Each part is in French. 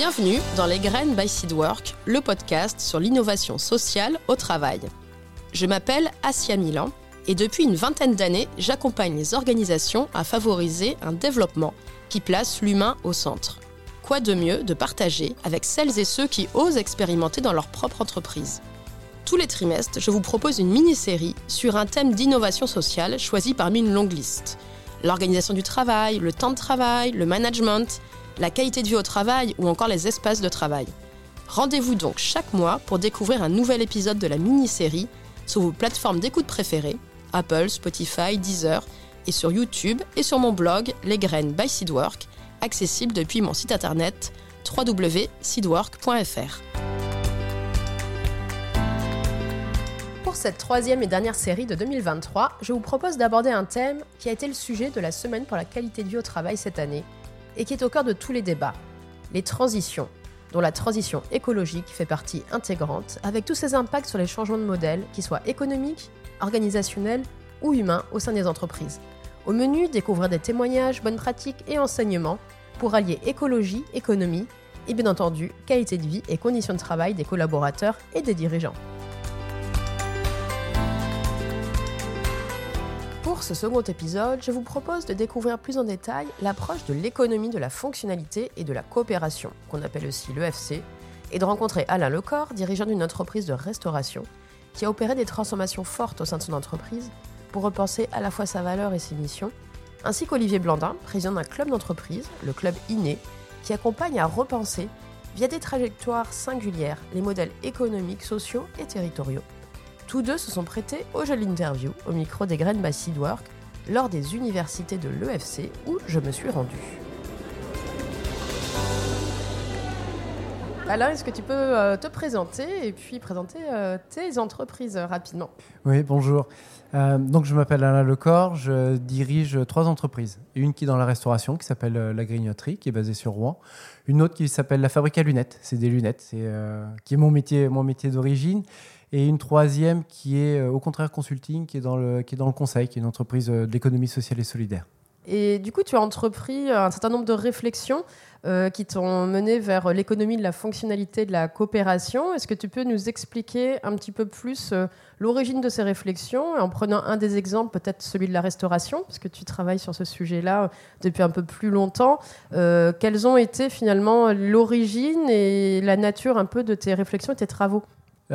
Bienvenue dans Les Graines by Seedwork, le podcast sur l'innovation sociale au travail. Je m'appelle Asia Milan et depuis une vingtaine d'années, j'accompagne les organisations à favoriser un développement qui place l'humain au centre. Quoi de mieux de partager avec celles et ceux qui osent expérimenter dans leur propre entreprise? Tous les trimestres, je vous propose une mini-série sur un thème d'innovation sociale choisi parmi une longue liste. L'organisation du travail, le temps de travail, le management, la qualité de vie au travail ou encore les espaces de travail. Rendez-vous donc chaque mois pour découvrir un nouvel épisode de la mini-série sur vos plateformes d'écoute préférées, Apple, Spotify, Deezer, et sur YouTube et sur mon blog Les Graines by Seedwork, accessible depuis mon site internet www.seedwork.fr. Pour cette troisième et dernière série de 2023, je vous propose d'aborder un thème qui a été le sujet de la semaine pour la qualité de vie au travail cette année et qui est au cœur de tous les débats, les transitions, dont la transition écologique fait partie intégrante, avec tous ses impacts sur les changements de modèle, qu'ils soient économiques, organisationnels ou humains au sein des entreprises. Au menu, découvrir des témoignages, bonnes pratiques et enseignements pour allier écologie, économie et bien entendu qualité de vie et conditions de travail des collaborateurs et des dirigeants. Pour ce second épisode, je vous propose de découvrir plus en détail l'approche de l'économie de la fonctionnalité et de la coopération, qu'on appelle aussi l'EFC, et de rencontrer Alain Lecor, dirigeant d'une entreprise de restauration, qui a opéré des transformations fortes au sein de son entreprise pour repenser à la fois sa valeur et ses missions, ainsi qu'Olivier Blandin, président d'un club d'entreprise, le club INE, qui accompagne à repenser, via des trajectoires singulières, les modèles économiques, sociaux et territoriaux. Tous deux se sont prêtés au jeu de l'interview au micro des graines by Seedwork lors des universités de l'EFC où je me suis rendu. Alain, est-ce que tu peux euh, te présenter et puis présenter euh, tes entreprises euh, rapidement? Oui, bonjour. donc je m'appelle Alain Lecor, je dirige trois entreprises. Une qui est dans la restauration, qui s'appelle La Grignoterie, qui est basée sur Rouen. Une autre qui s'appelle La Fabrique à lunettes, c'est des lunettes, c'est, qui est mon métier, mon métier d'origine et une troisième qui est euh, au contraire consulting, qui est dans le, qui est dans le conseil, qui est une entreprise euh, de l'économie sociale et solidaire. Et du coup, tu as entrepris un certain nombre de réflexions euh, qui t'ont mené vers l'économie de la fonctionnalité de la coopération. Est-ce que tu peux nous expliquer un petit peu plus l'origine de ces réflexions, en prenant un des exemples, peut-être celui de la restauration, parce que tu travailles sur ce sujet-là depuis un peu plus longtemps. quelles ont été finalement l'origine et la nature un peu de tes réflexions et tes travaux?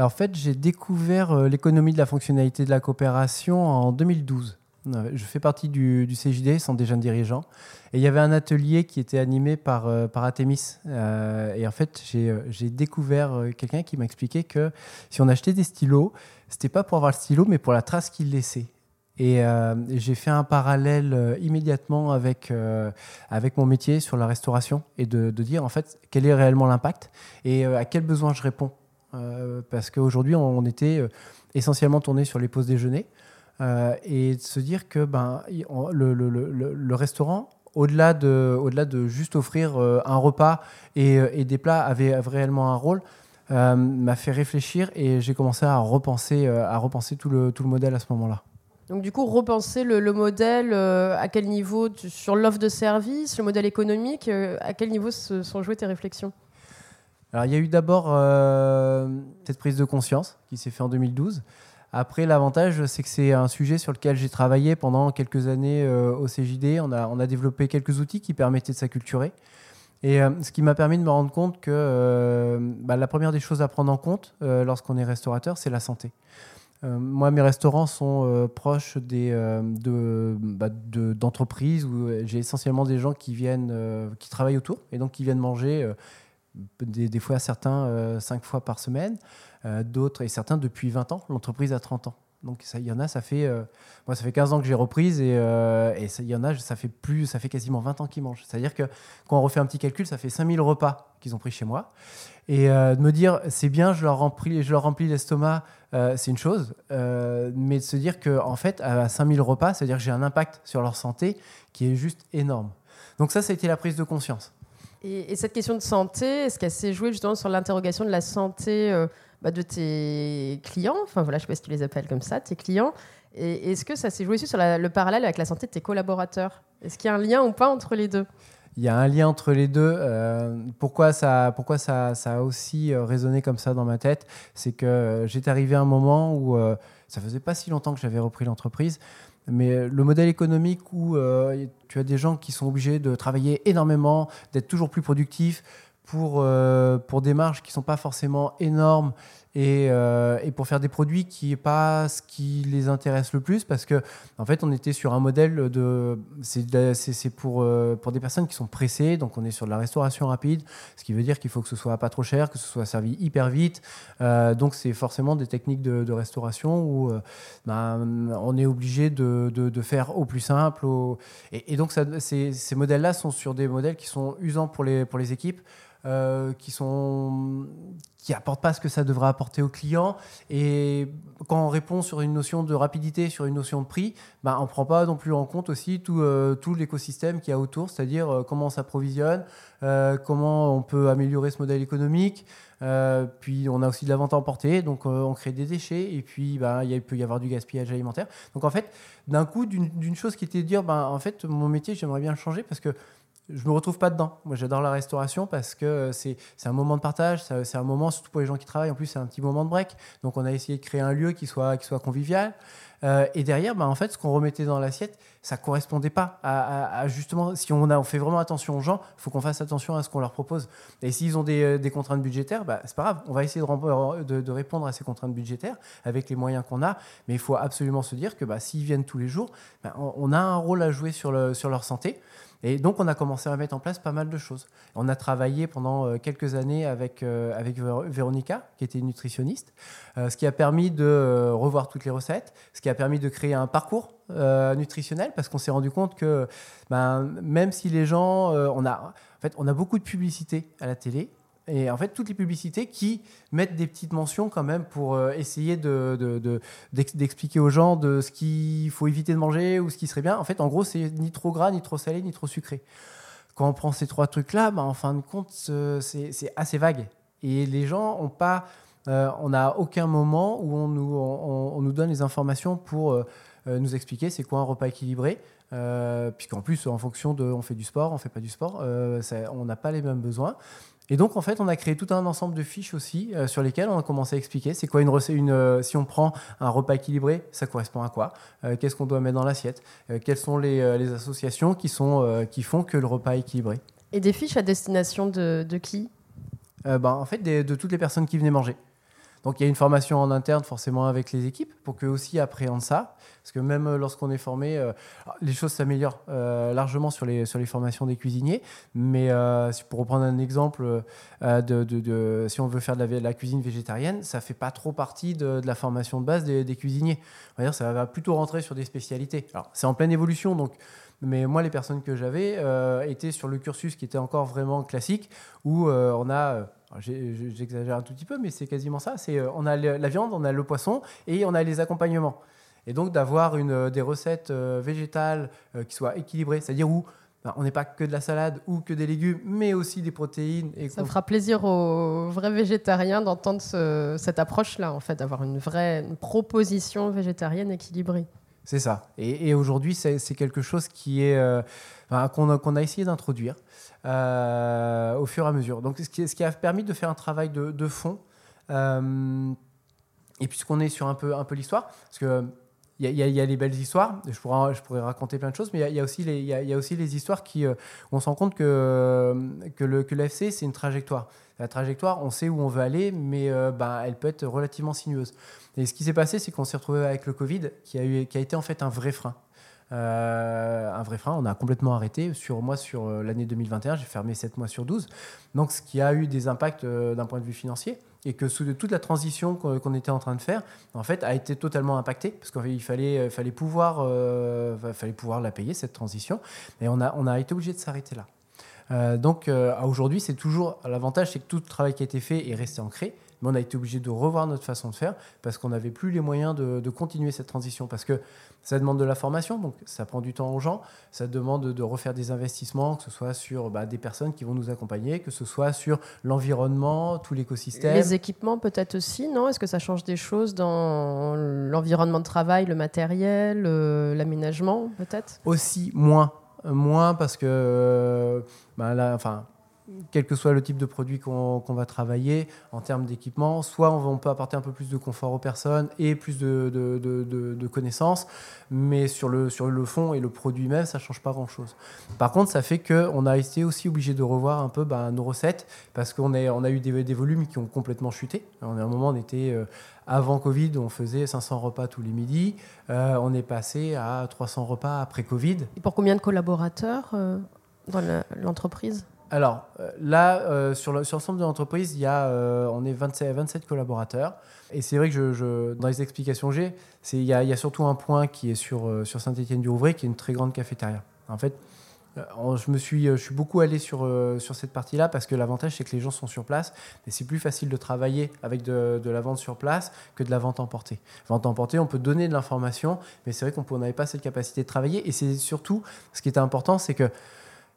En fait, j'ai découvert euh, l'économie de la fonctionnalité de la coopération en 2012. Je fais partie du, CJD, Centre des jeunes dirigeants. Et il y avait un atelier qui était animé par, euh, par. Euh, et en fait, j'ai découvert quelqu'un qui m'a expliqué que si on achetait des stylos, c'était pas pour avoir le stylo, mais pour la trace qu'il laissait. Et j'ai fait un parallèle immédiatement avec, avec mon métier sur la restauration et de, de dire en fait quel est réellement l'impact et à quel besoin je réponds. Euh, parce qu'aujourd'hui, on, était euh, essentiellement tourné sur les pauses déjeuner. Euh, et de se dire que ben, le, restaurant, au-delà de, au de juste offrir un repas et, et, des plats, avait, réellement un rôle, m'a fait réfléchir et j'ai commencé à repenser, à repenser tout, le, tout le modèle à ce moment-là. Donc du coup, repenser le, modèle, à quel niveau, sur l'offre de service, le modèle économique, à quel niveau se sont jouées tes réflexions? Alors, il y a eu d'abord euh, cette prise de conscience qui s'est faite en 2012. Après, l'avantage, c'est que c'est un sujet sur lequel j'ai travaillé pendant quelques années euh, au CJD. On a, on a développé quelques outils qui permettaient de s'acculturer. Et euh, ce qui m'a permis de me rendre compte que bah, la première des choses à prendre en compte lorsqu'on est restaurateur, c'est la santé. moi, mes restaurants sont proches des, bah, d'entreprises où j'ai essentiellement des gens qui viennent, qui travaillent autour et donc qui viennent manger des, fois certains euh, cinq fois par semaine, euh, d'autres et certains depuis 20 ans, l'entreprise a 30 ans. Donc ça, il y en a, ça fait, euh, moi ça fait 15 ans que j'ai reprise et, et il y en a, ça fait plus, ça fait quasiment 20 ans qu'ils mangent. C'est-à-dire que quand on refait un petit calcul, ça fait 5000 repas qu'ils ont pris chez moi. Et de me dire, c'est bien, je leur remplis, je leur remplis l'estomac, c'est une chose, mais de se dire que en fait, à 5000 repas, c'est-à-dire que j'ai un impact sur leur santé qui est juste énorme. Donc ça, ça a été la prise de conscience. Et, cette question de santé, est-ce qu'elle s'est jouée justement sur l'interrogation de la santé euh, bah, de tes clients Enfin voilà, je ne sais pas si tu les appelles comme ça, tes clients. Et est-ce que ça s'est joué aussi sur le parallèle avec la santé de tes collaborateurs? Est-ce qu'il y a un lien ou pas entre les deux? Il y a un lien entre les deux. pourquoi ça, pourquoi ça, ça, a aussi résonné comme ça dans ma tête? C'est que j'étais arrivé à un moment où ça faisait pas si longtemps que j'avais repris l'entreprise. Mais le modèle économique où tu as des gens qui sont obligés de travailler énormément, d'être toujours plus productifs pour, pour des marges qui ne sont pas forcément énormes euh, et, pour faire des produits qui n'est pas ce qui les intéresse le plus parce que en fait on était sur un modèle de c'est pour euh, pour des personnes qui sont pressées donc on est sur de la restauration rapide ce qui veut dire qu'il faut que ce soit pas trop cher que ce soit servi hyper vite. Euh, donc c'est forcément des techniques de, restauration où ben, on est obligé de, de, faire au plus simple Et, donc ces, ces modèles là sont sur des modèles qui sont usants pour les pour les équipes euh, qui sont qui apportent pas ce que ça devrait apporter au client. Et quand on répond sur une notion de rapidité, sur une notion de prix, ben, on prend pas non plus en compte aussi tout, euh, tout l'écosystème qu'il y a autour, c'est-à-dire euh, comment on s'approvisionne, comment on peut améliorer ce modèle économique. puis on a aussi de la vente à emporter, donc on crée des déchets, et puis ben, il peut y avoir du gaspillage alimentaire. Donc en fait, d'un coup, d'une chose qui était de dire, ben, en fait, mon métier, j'aimerais bien le changer parce que je me retrouve pas dedans. Moi, j'adore la restauration parce que c'est un moment de partage, c'est un moment, surtout pour les gens qui travaillent, en plus, c'est un petit moment de break. Donc, on a essayé de créer un lieu qui soit, qui soit convivial. Euh, et derrière, bah, en fait, ce qu'on remettait dans l'assiette, ça correspondait pas à, justement, si on, a, on fait vraiment attention aux gens, il faut qu'on fasse attention à ce qu'on leur propose. Et s'ils ont des, euh, des, contraintes budgétaires, bah, c'est pas grave, on va essayer de, répondre à ces contraintes budgétaires avec les moyens qu'on a. Mais il faut absolument se dire que bah, s'ils viennent tous les jours, bah, on, a un rôle à jouer sur, le, sur leur santé. Et donc, on a commencé à mettre en place pas mal de choses. On a travaillé pendant euh, quelques années avec, euh, avec Véronica, qui était nutritionniste, euh, ce qui a permis de revoir toutes les recettes, ce qui a permis de créer un parcours nutritionnel, parce qu'on s'est rendu compte que ben, même si les gens, on, a, en fait, on a beaucoup de publicité à la télé, et en fait, toutes les publicités qui mettent des petites mentions quand même pour euh, essayer d'expliquer de, aux gens de ce qu'il faut éviter de manger ou ce qui serait bien. En fait, en gros, c'est ni trop gras, ni trop salé, ni trop sucré. Quand on prend ces trois trucs-là, bah, en fin de compte, c'est assez vague. Et les gens n'ont pas. Euh, on n'a aucun moment où on nous, on, nous, donne les informations pour euh, nous expliquer c'est quoi un repas équilibré. puisqu'en plus, en fonction de on fait du sport, on fait pas du sport, on n'a pas les mêmes besoins. Et donc, en fait, on a créé tout un ensemble de fiches aussi euh, sur lesquelles on a commencé à expliquer c'est quoi une recette. Une, euh, si on prend un repas équilibré, ça correspond à quoi euh, Qu'est-ce qu'on doit mettre dans l'assiette Quelles sont les, associations qui, sont, qui font que le repas est équilibré Et des fiches à destination de, qui? Ben, En fait, de toutes les personnes qui venaient manger. Donc il y a une formation en interne forcément avec les équipes pour qu'eux aussi appréhendent ça. Parce que même euh, lorsqu'on est formé, euh, les choses s'améliorent euh, largement sur les, sur les formations des cuisiniers. Mais pour reprendre un exemple, de, si on veut faire de la, cuisine végétarienne, ça fait pas trop partie de, la formation de base des, cuisiniers. On va dire, ça va plutôt rentrer sur des spécialités. Alors c'est en pleine évolution, donc mais moi, les personnes que j'avais étaient sur le cursus qui était encore vraiment classique, où on a J'exagère un tout petit peu, mais c'est quasiment ça. C'est euh, on a la viande, on a le poisson et on a les accompagnements. Et donc d'avoir une euh, des recettes euh, végétales qui soient équilibrées, c'est-à-dire où ben, on n'est pas que de la salade ou que des légumes, mais aussi des protéines. Et ça fera plaisir aux vrais végétariens d'entendre cette approche-là, en fait, d'avoir une vraie proposition végétarienne équilibrée. C'est ça. Et, aujourd'hui, c'est quelque chose qui est qu'on a, essayé d'introduire. Euh, au fur et à mesure. Donc, ce qui, a permis de faire un travail de, fond. Euh, et puisqu'on est sur un peu, l'histoire, parce que il y, a les belles histoires, je pourrais, raconter plein de choses, mais il y, a aussi les, histoires qui, euh, on se rend compte que, le, que l'FC, c'est une trajectoire. La trajectoire, on sait où on veut aller, mais bah, elle peut être relativement sinueuse. Et ce qui s'est passé, c'est qu'on s'est retrouvé avec le Covid, qui a été en fait un vrai frein. Euh, un vrai frein. On a complètement arrêté. Sur moi, sur euh, l'année 2021, j'ai fermé 7 mois sur 12. Donc, ce qui a eu des impacts euh, d'un point de vue financier et que sous, toute la transition qu'on était en train de faire, en fait, a été totalement impacté parce qu'il fallait, fallait, pouvoir, fallait pouvoir la payer, cette transition. Et on a, on a été obligé de s'arrêter là. donc, aujourd'hui, c'est toujours l'avantage, c'est que tout le travail qui a été fait est resté ancré mais on a été obligé de revoir notre façon de faire parce qu'on n'avait plus les moyens de, continuer cette transition. Parce que ça demande de la formation, donc ça prend du temps aux gens, ça demande de refaire des investissements, que ce soit sur bah, des personnes qui vont nous accompagner, que ce soit sur l'environnement, tout l'écosystème. Les équipements peut-être aussi, non? Est-ce que ça change des choses dans l'environnement de travail, le matériel, euh, l'aménagement peut-être? Aussi moins moins parce que, bah, là, enfin, quel que soit le type de produit qu'on va travailler en termes d'équipement, soit on, peut apporter un peu plus de confort aux personnes et plus de, connaissances, mais sur le, fond et le produit même, ça ne change pas grand-chose. Par contre, ça fait qu'on a été aussi obligé de revoir un peu bah, nos recettes, parce qu'on on a eu des, volumes qui ont complètement chuté. à un moment, on était... Euh, avant Covid, on faisait 500 repas tous les midis. Euh, on est passé à 300 repas après Covid. Et pour combien de collaborateurs euh, dans l'entreprise? Alors euh, là, euh, sur l'ensemble de l'entreprise, euh, on est 27, 27 collaborateurs. Et c'est vrai que dans les explications que j'ai, il y, a surtout un point qui est sur, sur Saint-Étienne-du-Rouvray, qui est une très grande cafétéria. En fait, je, me suis, je suis beaucoup allé sur, sur cette partie-là parce que l'avantage, c'est que les gens sont sur place. Et c'est plus facile de travailler avec de, de, la vente sur place que de la vente emportée. Vente emportée, on peut donner de l'information, mais c'est vrai qu'on n'avait pas cette capacité de travailler. Et c'est surtout, ce qui était important, c'est que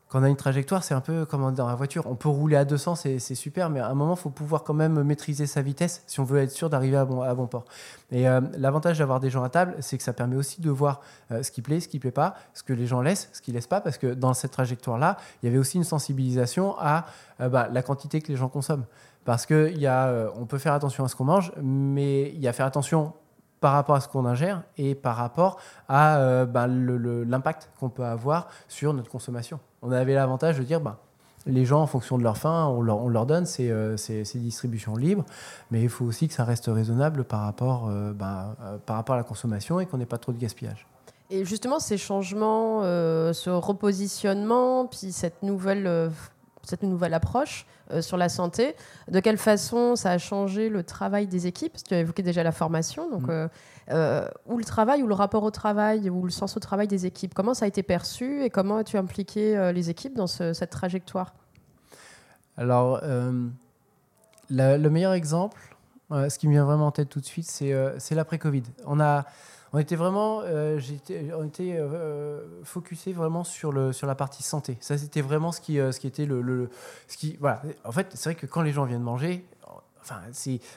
quand on a une trajectoire, c'est un peu comme dans la voiture. On peut rouler à 200, c'est super, mais à un moment, il faut pouvoir quand même maîtriser sa vitesse si on veut être sûr d'arriver à bon, à port. Et euh, l'avantage d'avoir des gens à table, c'est que ça permet aussi de voir euh, ce qui plaît, ce qui plaît pas, ce que les gens laissent, ce qu'ils laissent pas, parce que dans cette trajectoire-là, il y avait aussi une sensibilisation à euh, bah, la quantité que les gens consomment. Parce qu'on on peut faire attention à ce qu'on mange, mais il y a faire attention par rapport à ce qu'on ingère et par rapport à ben, l'impact qu'on peut avoir sur notre consommation. On avait l'avantage de dire, ben, les gens, en fonction de leur faim, on leur, on leur donne ces, euh, ces, distributions libres, mais il faut aussi que ça reste raisonnable par rapport, euh, ben, par rapport à la consommation et qu'on n'ait pas trop de gaspillage. Et justement, ces changements, ce repositionnement, puis cette nouvelle cette nouvelle approche euh, sur la santé. De quelle façon ça a changé le travail des équipes? Parce que tu as évoqué déjà la formation, donc mm. euh, euh, ou le travail, ou le rapport au travail, ou le sens au travail des équipes. Comment ça a été perçu et comment as-tu impliqué les équipes dans cette trajectoire? Alors, le meilleur exemple, ce qui me vient vraiment en tête tout de suite, c'est l'après-Covid. On a on était vraiment, euh, on était euh, focusé vraiment sur le sur la partie santé. Ça, c'était vraiment ce qui, euh, était le, le, ce qui, voilà. En fait, c'est vrai que quand les gens viennent manger, Enfin,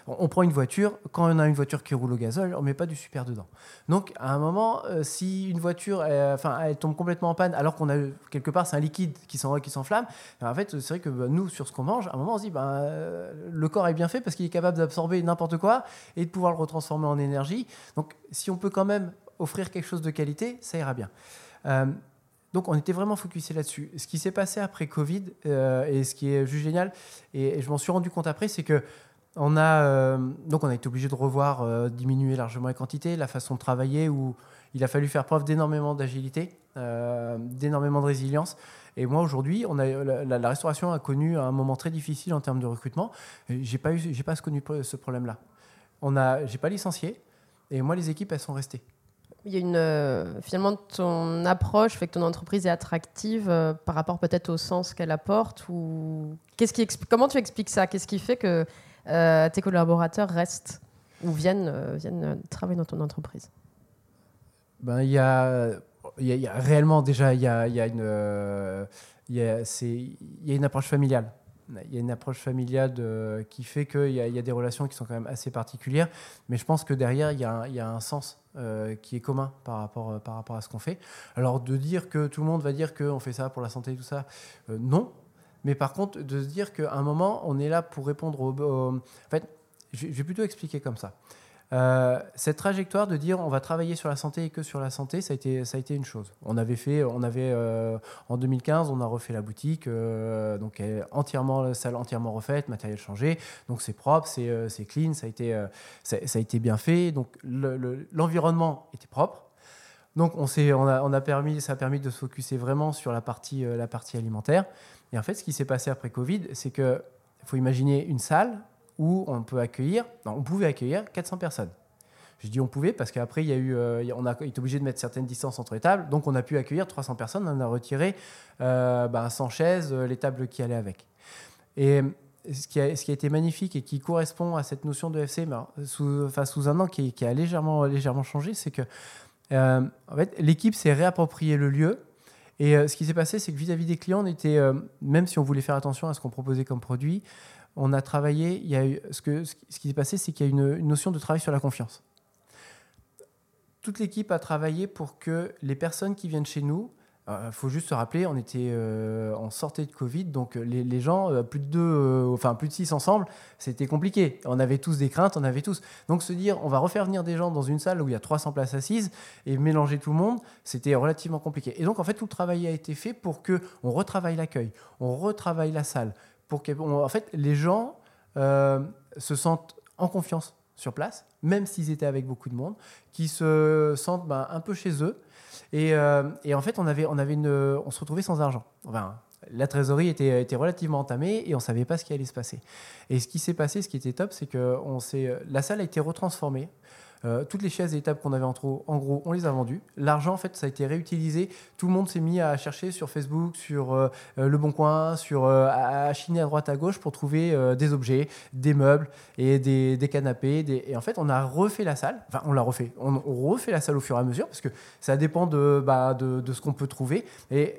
on, prend une voiture, quand on a une voiture qui roule au gazole, on met pas du super dedans. Donc, à un moment, euh, si une voiture, enfin, elle tombe complètement en panne, alors qu'on a quelque part, c'est un liquide qui s'enflamme, ben, en fait, c'est vrai que ben, nous, sur ce qu'on mange, à un moment, on se dit, euh, le corps est bien fait parce qu'il est capable d'absorber n'importe quoi et de pouvoir le retransformer en énergie. Donc, si on peut quand même offrir quelque chose de qualité, ça ira bien. Euh, donc on était vraiment focusé là-dessus. Ce qui s'est passé après Covid, et ce qui est juste génial, et je m'en suis rendu compte après, c'est que on a, euh, donc on a été obligé de revoir, euh, diminuer largement les quantités, la façon de travailler, où il a fallu faire preuve d'énormément d'agilité, euh, d'énormément de résilience. Et moi aujourd'hui, on a la, restauration a connu un moment très difficile en termes de recrutement. J'ai pas pas connu ce problème-là. On a, j'ai pas licencié, et moi les équipes elles sont restées. Il y a une finalement ton approche fait que ton entreprise est attractive par rapport peut-être au sens qu'elle apporte ou qu'est-ce comment tu expliques ça? Qu'est-ce qui fait que tes collaborateurs restent ou viennent, euh, viennent travailler dans ton entreprise ben, Il y, a, y, a, réellement déjà il y a, y a une, y a, y a une approche familiale. Il y a une approche familiale qui fait qu'il y, y, a des relations qui sont quand même assez particulières, mais je pense que derrière, il y, y, a un sens euh, qui est commun par rapport, par rapport à ce qu'on fait. Alors de dire que tout le monde va dire qu'on fait ça pour la santé tout ça, non, mais par contre, de se dire qu'à un moment, on est là pour répondre aux. En fait, je vais plutôt expliquer comme ça. Euh, cette trajectoire de dire on va travailler sur la santé et que sur la santé, ça a été, ça a été une chose. On avait fait, on avait euh, en 2015, on a refait la boutique, euh, donc entièrement la salle entièrement refaite, matériel changé, donc c'est propre, c'est clean, ça a été, ça, a été bien fait, donc l'environnement était propre. Donc on, on, a, on a permis, ça a permis de se focuser vraiment sur la partie, la partie alimentaire. Et en fait, ce qui s'est passé après Covid, c'est qu'il faut imaginer une salle où on peut accueillir, on pouvait accueillir 400 personnes. Je dis on pouvait parce qu'après, il y a eu, euh, on a été obligé de mettre certaines distances entre les tables, donc on a pu accueillir 300 personnes. On a retiré euh, ben, sans chaise euh, les tables qui allaient avec. Et ce qui, a, été magnifique et qui correspond à cette notion de FC, ben, sous, enfin, sous un an qui, a légèrement, changé, c'est que l'équipe s'est réapproprié le lieu et euh, ce qui s'est passé, c'est que vis-à-vis des clients, on était, euh, même si on voulait faire attention à ce qu'on proposait comme produit, on a travaillé. Il y a eu, ce, que, ce qui s'est passé, c'est qu'il y a une, une notion de travail sur la confiance. Toute l'équipe a travaillé pour que les personnes qui viennent chez nous il euh, faut juste se rappeler, on était euh, en sortie de Covid, donc euh, les, gens, plus de deux, enfin plus de six ensemble, c'était compliqué. On avait tous des craintes, on avait tous. Donc se dire, on va refaire venir des gens dans une salle où il y a 300 places assises et mélanger tout le monde, c'était relativement compliqué. Et donc en fait, tout le travail a été fait pour que on retravaille l'accueil, on retravaille la salle, pour que, en fait, les gens se sentent en confiance sur place, même s'ils étaient avec beaucoup de monde, qui se sentent ben, un peu chez eux euh, et, en fait, on, avait, une, on se retrouvait sans argent. Enfin, la trésorerie était, était relativement entamée et on ne savait pas ce qui allait se passer. Et ce qui s'est passé, ce qui était top, c'est que on la salle a été retransformée. Euh, toutes les chaises et étapes qu'on avait en, trop, en gros, on les a vendues. L'argent, en fait, ça a été réutilisé. Tout le monde s'est mis à chercher sur Facebook, sur euh, euh, Le Bon Coin, sur, à chiner à droite, à gauche pour trouver des objets, des meubles et des, des canapés. Et en fait, on a refait la salle. Enfin, on l'a refait. On, refait la salle au fur et à mesure parce que ça dépend de, bah, de, de ce qu'on peut trouver. Et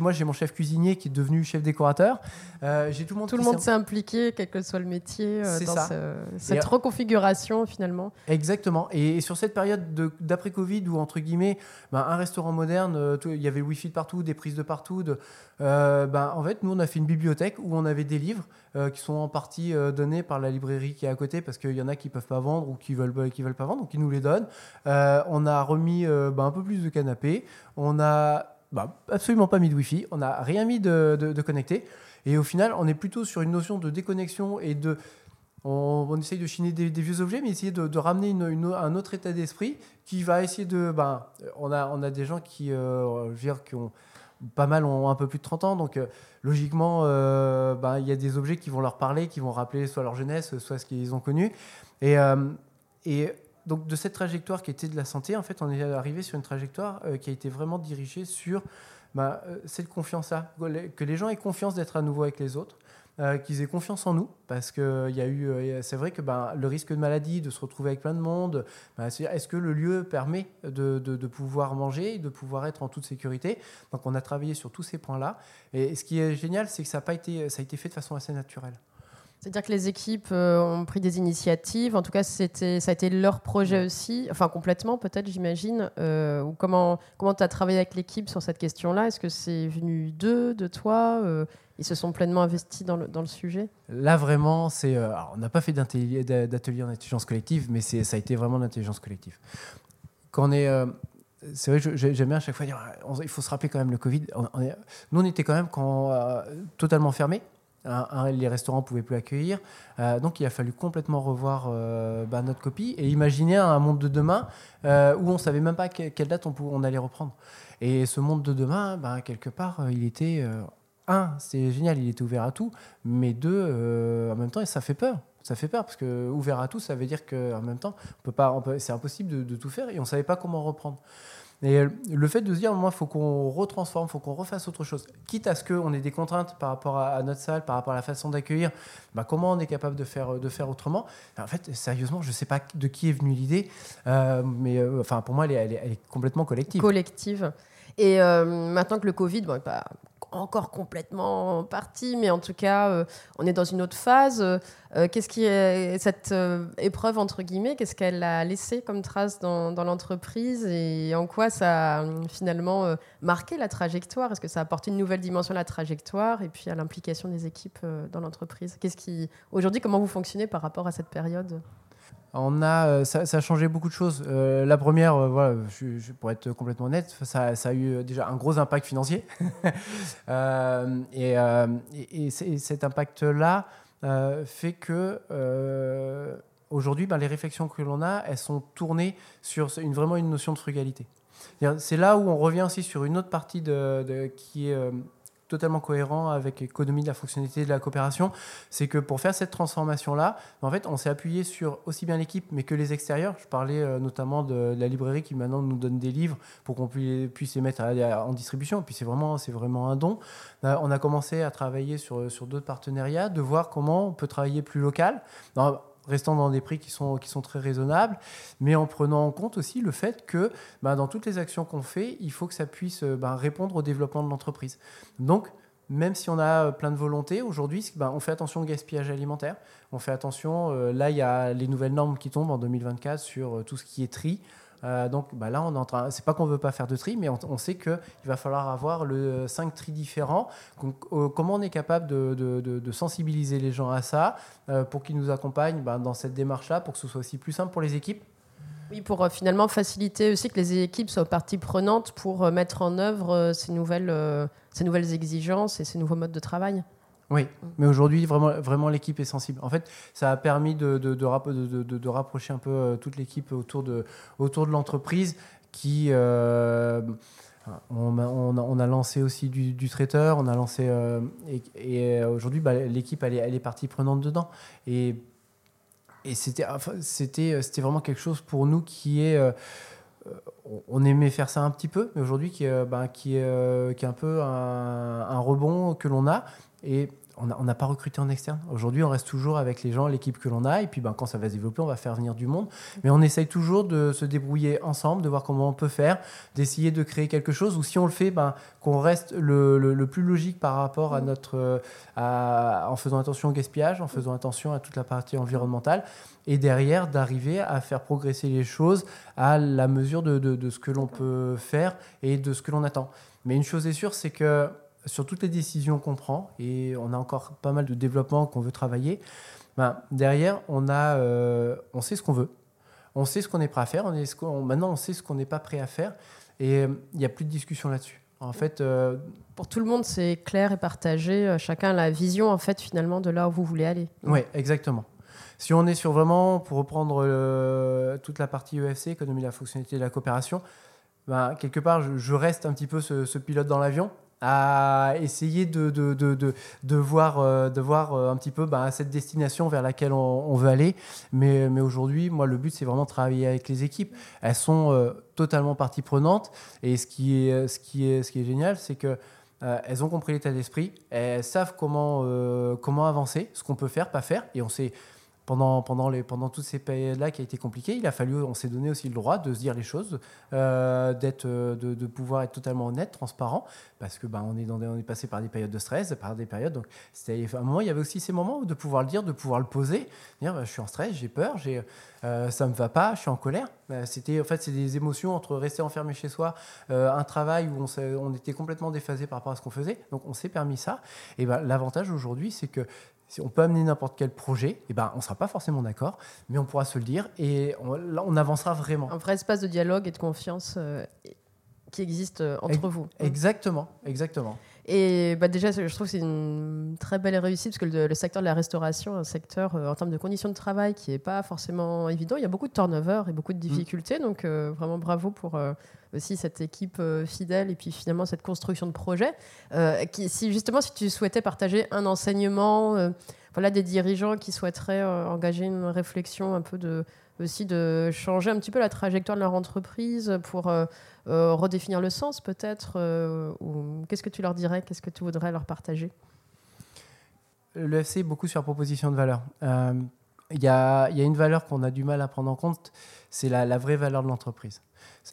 moi, j'ai mon chef cuisinier qui est devenu chef décorateur. j'ai tout le monde, tout le monde s'est impliqué, quel que soit le métier, dans cette reconfiguration finalement. Exactement. Et, sur cette période d'après-Covid où, entre guillemets, ben, un restaurant moderne, euh, il y avait le Wi-Fi de partout, des prises de partout, euh, ben, en fait, nous, on a fait une bibliothèque où on avait des livres euh, qui sont en partie donnés par la librairie qui est à côté parce qu'il y en a qui ne peuvent pas vendre ou qui ne veulent, qui veulent pas vendre, donc ils nous les donnent. on a remis ben, un peu plus de canapés. On a absolument pas mis de Wi-Fi. On n'a rien mis de connecté. Et au final, on est plutôt sur une notion de déconnexion et de on, essaye de chiner des, vieux objets, mais essayer de, ramener un autre état d'esprit qui va essayer de. Ben, on, a, on a des gens qui, euh, dire, qui ont pas mal ont un peu plus de 30 ans, donc euh, logiquement, euh, ben, il y a des objets qui vont leur parler, qui vont rappeler soit leur jeunesse, soit ce qu'ils ont connu. Et, et donc de cette trajectoire qui était de la santé, en fait, on est arrivé sur une trajectoire qui a été vraiment dirigée sur ben, cette confiance-là, que les gens aient confiance d'être à nouveau avec les autres, euh, qu'ils aient confiance en nous, parce que y a eu, euh, c'est vrai que ben, le risque de maladie, de se retrouver avec plein de monde, ben, est-ce que le lieu permet de, de, pouvoir manger, de pouvoir être en toute sécurité? Donc on a travaillé sur tous ces points-là. Et ce qui est génial, c'est que ça a, pas été, ça a été fait de façon assez naturelle. C'est-à-dire que les équipes euh, ont pris des initiatives. En tout cas, c'était, ça a été leur projet aussi. Enfin, complètement, peut-être, j'imagine. Euh, ou comment tu as travaillé avec l'équipe sur cette question-là? Est-ce que c'est venu d'eux, de toi euh, Ils se sont pleinement investis dans le, dans le sujet Là, vraiment, c'est. on n'a pas fait d'atelier en intelligence collective, mais ça a été vraiment l'intelligence collective. Quand on est. c'est vrai, j'aime bien à chaque fois dire il faut se rappeler quand même le Covid. nous, on était quand même quand, totalement fermés les restaurants ne pouvaient plus accueillir. Euh, donc il a fallu complètement revoir euh, bah, notre copie et imaginer un monde de demain euh, où on ne savait même pas quelle date on, allait reprendre. Et ce monde de demain, bah, quelque part, il était... un, c'est génial, il était ouvert à tout, mais deux, en même temps, ça fait peur. Ça fait peur parce que ouvert à tout, ça veut dire qu'en même temps, on peut pas, c'est impossible de, tout faire et on ne savait pas comment reprendre. Et le fait de se dire, moi, il faut qu'on retransforme, il faut qu'on refasse autre chose. Quitte à ce qu'on ait des contraintes par rapport à, notre salle, par rapport à la façon d'accueillir, bah, comment on est capable de faire, de faire autrement? En fait, sérieusement, je ne sais pas de qui est venue l'idée, euh, mais euh, enfin, pour moi, elle est, complètement collective. Collective. Et euh, maintenant que le Covid, bon, pas encore complètement parti, mais en tout cas, on est dans une autre phase. qu'est-ce qui est cette épreuve entre guillemets Qu'est-ce qu'elle a laissé comme trace dans, l'entreprise et en quoi ça a finalement marqué la trajectoire? Est-ce que ça a apporté une nouvelle dimension à la trajectoire et puis à l'implication des équipes dans l'entreprise? Qu'est-ce qui aujourd'hui comment vous fonctionnez par rapport à cette période? On a, euh, ça, a changé beaucoup de choses. Euh, la première, euh, voilà, pour être complètement honnête, ça, a eu déjà un gros impact financier. et, cet impact-là fait que aujourd'hui, ben, les réflexions que l'on a, elles sont tournées sur une, vraiment une notion de frugalité. C'est là où on revient aussi sur une autre partie de qui est totalement cohérent avec l'économie de la fonctionnalité de la coopération, c'est que pour faire cette transformation-là, en fait, on s'est appuyé sur aussi bien l'équipe, mais que les extérieurs. Je parlais euh, notamment de, la librairie qui maintenant nous donne des livres pour qu'on puisse, les mettre en distribution. Puis c'est vraiment, c'est vraiment un don. Euh, on a commencé à travailler sur, sur d'autres partenariats, de voir comment on peut travailler plus local restant dans des prix qui sont, très raisonnables, mais en prenant en compte aussi le fait que bah, dans toutes les actions qu'on fait, il faut que ça puisse euh, bah, répondre au développement de l'entreprise. Donc, même si on a euh, plein de volonté, aujourd'hui, bah, on fait attention au gaspillage alimentaire. On fait attention, euh, là, il y a les nouvelles normes qui tombent en 2024 sur tout ce qui est tri. Euh, donc bah là, on est en train. C'est pas qu'on veut pas faire de tri, mais on, sait qu'il va falloir avoir le 5 tri différents. Euh, comment on est capable de, sensibiliser les gens à ça euh, pour qu'ils nous accompagnent bah, dans cette démarche-là, pour que ce soit aussi plus simple pour les équipes? Oui, pour finalement faciliter aussi que les équipes soient partie prenante pour mettre en œuvre ces nouvelles exigences et ces nouveaux modes de travail. Oui, mais aujourd'hui, vraiment, vraiment l'équipe est sensible. En fait, ça a permis de, de, de, rapprocher un peu euh, toute l'équipe autour de, autour de l'entreprise qui. Euh, on, a, on, a, lancé aussi du, traiteur, on a lancé. Euh, et, aujourd'hui, bah, l'équipe, elle est, elle est partie prenante dedans. Et, et c'était enfin, vraiment quelque chose pour nous qui est on aimait faire ça un petit peu, mais aujourd'hui qui, bah, qui, est, qui est un peu un, un rebond que l'on a. Et on n'a pas recruté en externe. Aujourd'hui, on reste toujours avec les gens, l'équipe que l'on a. Et puis, ben, quand ça va se développer, on va faire venir du monde. Mais on essaye toujours de se débrouiller ensemble, de voir comment on peut faire, d'essayer de créer quelque chose. Ou si on le fait, ben, qu'on reste le, plus logique par rapport à notre, en faisant attention au gaspillage, en faisant attention à toute la partie environnementale. Et derrière, d'arriver à faire progresser les choses à la mesure de, de ce que l'on peut faire et de ce que l'on attend. Mais une chose est sûre, c'est que sur toutes les décisions qu'on prend, et on a encore pas mal de développement qu'on veut travailler, ben, derrière, on, a, euh, on sait ce qu'on veut, on sait ce qu'on est prêt à faire, on est maintenant on sait ce qu'on n'est pas prêt à faire, et euh, il n'y a plus de discussion là-dessus. En fait, euh, pour tout le monde, c'est clair et partagé. Chacun a la vision, en fait, finalement, de là où vous voulez aller. Oui, exactement. Si on est sur vraiment, pour reprendre toute la partie EFC, économie la fonctionnalité de la coopération, ben, quelque part, je, reste un petit peu ce pilote dans l'avion à essayer de, de, de, de voir, euh, de voir euh, un petit peu bah, cette destination vers laquelle on, veut aller. Mais, mais aujourd'hui, moi, le but, c'est vraiment de travailler avec les équipes. Elles sont euh, totalement partie prenante. Et ce qui est, ce qui est, ce qui est génial, c'est que elles ont compris l'état d'esprit, elles savent comment, comment avancer, ce qu'on peut faire, pas faire. Et on sait pendant, pendant, les, pendant toutes ces périodes-là qui a été compliqué, il a fallu, on s'est donné aussi le droit de se dire les choses, euh, d'être, euh, de, pouvoir être totalement honnête, transparent, parce que bah, on, est dans on est passé par des périodes de stress, par des périodes. Donc, à un moment, il y avait aussi ces moments de pouvoir le dire, de pouvoir le poser, dire bah, je suis en stress, j'ai peur, j'ai, euh, ça me va pas, je suis en colère. Bah, c'était, en fait, c'est des émotions entre rester enfermé chez soi, euh, un travail où on, on, était complètement déphasé par rapport à ce qu'on faisait. Donc, on s'est permis ça. Et bah, l'avantage aujourd'hui, c'est que si on peut amener n'importe quel projet, et eh ben, on ne sera pas forcément d'accord, mais on pourra se le dire et on, on avancera vraiment. Un vrai espace de dialogue et de confiance euh, qui existe euh, entre vous. Exactement, exactement. Et bah déjà, je trouve que c'est une très belle réussite parce que le, secteur de la restauration, un secteur euh, en termes de conditions de travail qui n'est pas forcément évident. Il y a beaucoup de turnover et beaucoup de mm. difficultés. Donc, vraiment bravo pour aussi cette équipe euh, fidèle et puis finalement cette construction de projet. Euh, qui, si justement, si tu souhaitais partager un enseignement, euh, voilà, des dirigeants qui souhaiteraient engager une réflexion un peu de aussi de changer un petit peu la trajectoire de leur entreprise pour redéfinir le sens peut-être ou qu'est-ce que tu leur dirais qu'est-ce que tu voudrais leur partager? Le FC est beaucoup sur proposition de valeur. Il y, a une valeur qu'on a du mal à prendre en compte c'est la vraie valeur de l'entreprise